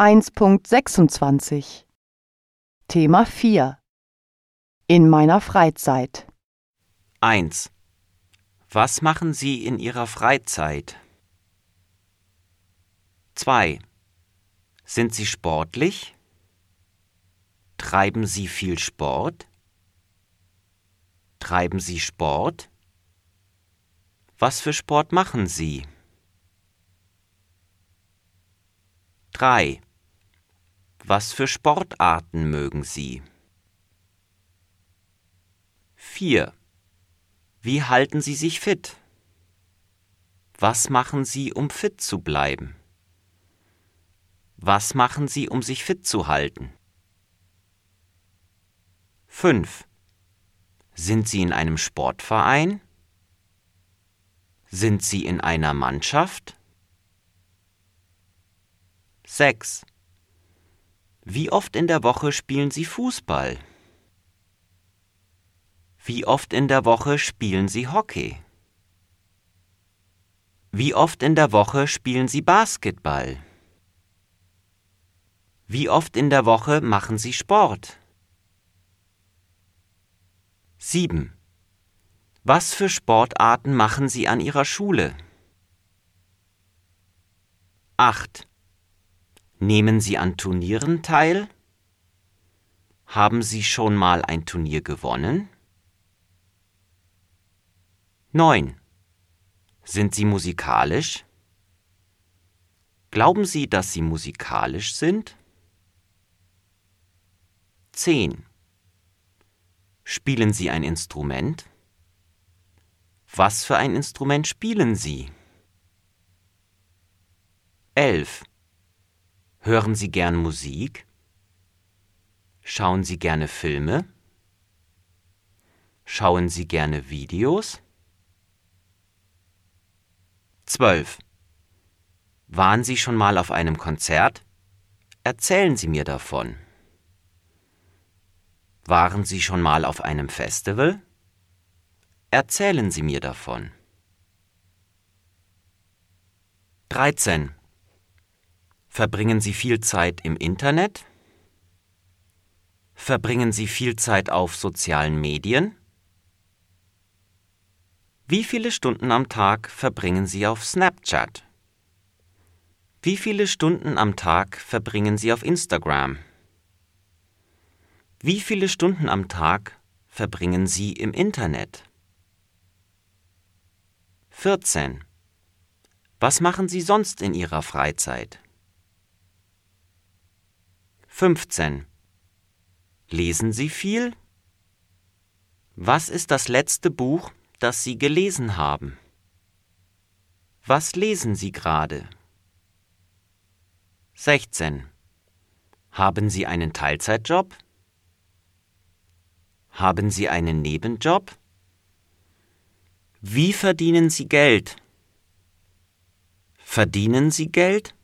1.26 Thema 4 In meiner Freizeit 1. Was machen Sie in Ihrer Freizeit? 2. Sind Sie sportlich? Treiben Sie viel Sport? Treiben Sie Sport? Was für Sport machen Sie? 3. Was für Sportarten mögen Sie? 4. Wie halten Sie sich fit? Was machen Sie, um fit zu bleiben? Was machen Sie, um sich fit zu halten? 5. Sind Sie in einem Sportverein? Sind Sie in einer Mannschaft? 6. Wie oft in der Woche spielen Sie Fußball? Wie oft in der Woche spielen Sie Hockey? Wie oft in der Woche spielen Sie Basketball? Wie oft in der Woche machen Sie Sport? 7. Was für Sportarten machen Sie an Ihrer Schule? 8. Nehmen Sie an Turnieren teil? Haben Sie schon mal ein Turnier gewonnen? 9. Sind Sie musikalisch? Glauben Sie, dass Sie musikalisch sind? 10. Spielen Sie ein Instrument? Was für ein Instrument spielen Sie? 11. Hören Sie gern Musik? Schauen Sie gerne Filme? Schauen Sie gerne Videos? 12. Waren Sie schon mal auf einem Konzert? Erzählen Sie mir davon. Waren Sie schon mal auf einem Festival? Erzählen Sie mir davon. 13. Verbringen Sie viel Zeit im Internet? Verbringen Sie viel Zeit auf sozialen Medien? Wie viele Stunden am Tag verbringen Sie auf Snapchat? Wie viele Stunden am Tag verbringen Sie auf Instagram? Wie viele Stunden am Tag verbringen Sie im Internet? 14. Was machen Sie sonst in Ihrer Freizeit? 15. Lesen Sie viel? Was ist das letzte Buch, das Sie gelesen haben? Was lesen Sie gerade? 16. Haben Sie einen Teilzeitjob? Haben Sie einen Nebenjob? Wie verdienen Sie Geld? Verdienen Sie Geld?